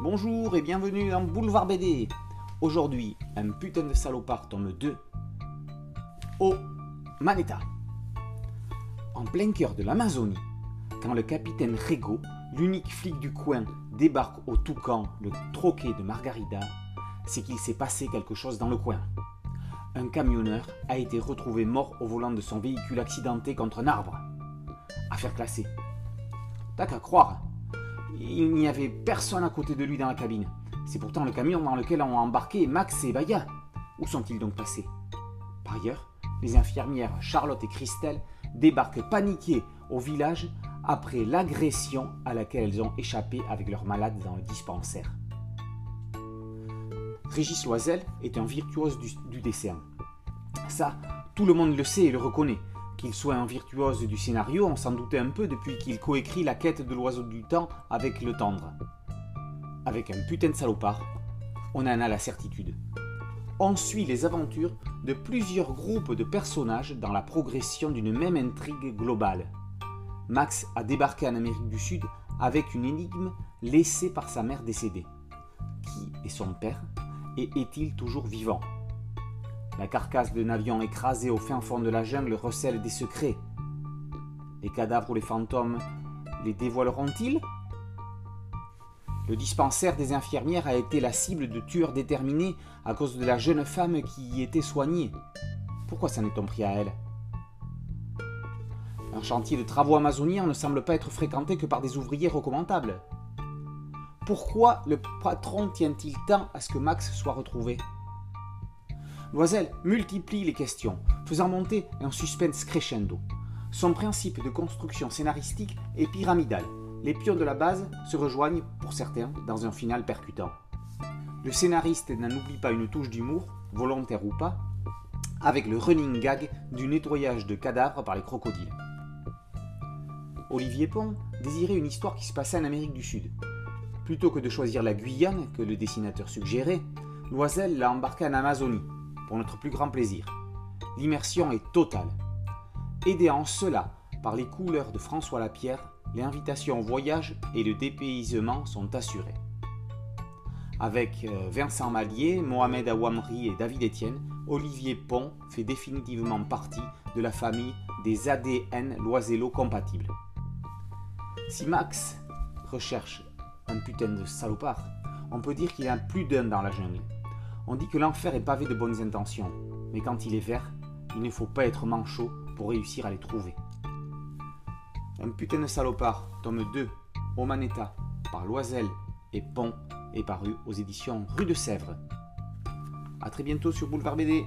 Bonjour et bienvenue dans Boulevard BD. Aujourd'hui, un putain de salopard tome 2 au Maneta. En plein cœur de l'Amazonie, quand le capitaine Rego, l'unique flic du coin, débarque au Toucan, le troquet de Margarida, c'est qu'il s'est passé quelque chose dans le coin. Un camionneur a été retrouvé mort au volant de son véhicule accidenté contre un arbre. Affaire classée. T'as qu'à croire, il n'y avait personne à côté de lui dans la cabine. C'est pourtant le camion dans lequel ont embarqué Max et Baya. Où sont-ils donc passés? Par ailleurs, les infirmières Charlotte et Christelle débarquent paniquées au village après l'agression à laquelle elles ont échappé avec leurs malades dans le dispensaire. Régis Loisel est un virtuose du, du. Ça, tout le monde le sait et le reconnaît. Qu'il soit un virtuose du scénario, on s'en doutait un peu depuis qu'il coécrit La quête de l'oiseau du temps avec Le Tendre. Avec un putain de salopard, on en a la certitude. On suit les aventures de plusieurs groupes de personnages dans la progression d'une même intrigue globale. Max a débarqué en Amérique du Sud avec une énigme laissée par sa mère décédée. Qui est son père et est-il toujours vivant? La carcasse d'un avion écrasé au fin fond de la jungle recèle des secrets. Les cadavres ou les fantômes les dévoileront-ils? Le dispensaire des infirmières a été la cible de tueurs déterminés à cause de la jeune femme qui y était soignée. Pourquoi s'en est-on pris à elle? Un chantier de travaux amazoniens ne semble pas être fréquenté que par des ouvriers recommandables. Pourquoi le patron tient-il tant à ce que Max soit retrouvé? Loisel multiplie les questions, faisant monter un suspense crescendo. Son principe de construction scénaristique est pyramidal. Les pions de la base se rejoignent, pour certains, dans un final percutant. Le scénariste n'en oublie pas une touche d'humour, volontaire ou pas, avec le running gag du nettoyage de cadavres par les crocodiles. Olivier Pont désirait une histoire qui se passait en Amérique du Sud. Plutôt que de choisir la Guyane, que le dessinateur suggérait, Loisel l'a embarqué en Amazonie, pour notre plus grand plaisir. L'immersion est totale. Aidé en cela par les couleurs de François Lapierre, les invitations au voyage et le dépaysement sont assurées. Avec euh, Vincent Mallier, Mohamed Awamri et David Etienne, Olivier Pont fait définitivement partie de la famille des ADN Loisello compatibles. Si Max recherche un putain de salopard, on peut dire qu'il y a plus d'un dans la jungle. On dit que l'enfer est pavé de bonnes intentions, mais quand il est vert, il ne faut pas être manchot pour réussir à les trouver. Un putain de salopard, tome 2, Omaneta, par Loisel et Pont, est paru aux éditions Rue de Sèvres. A très bientôt sur Boulevard BD.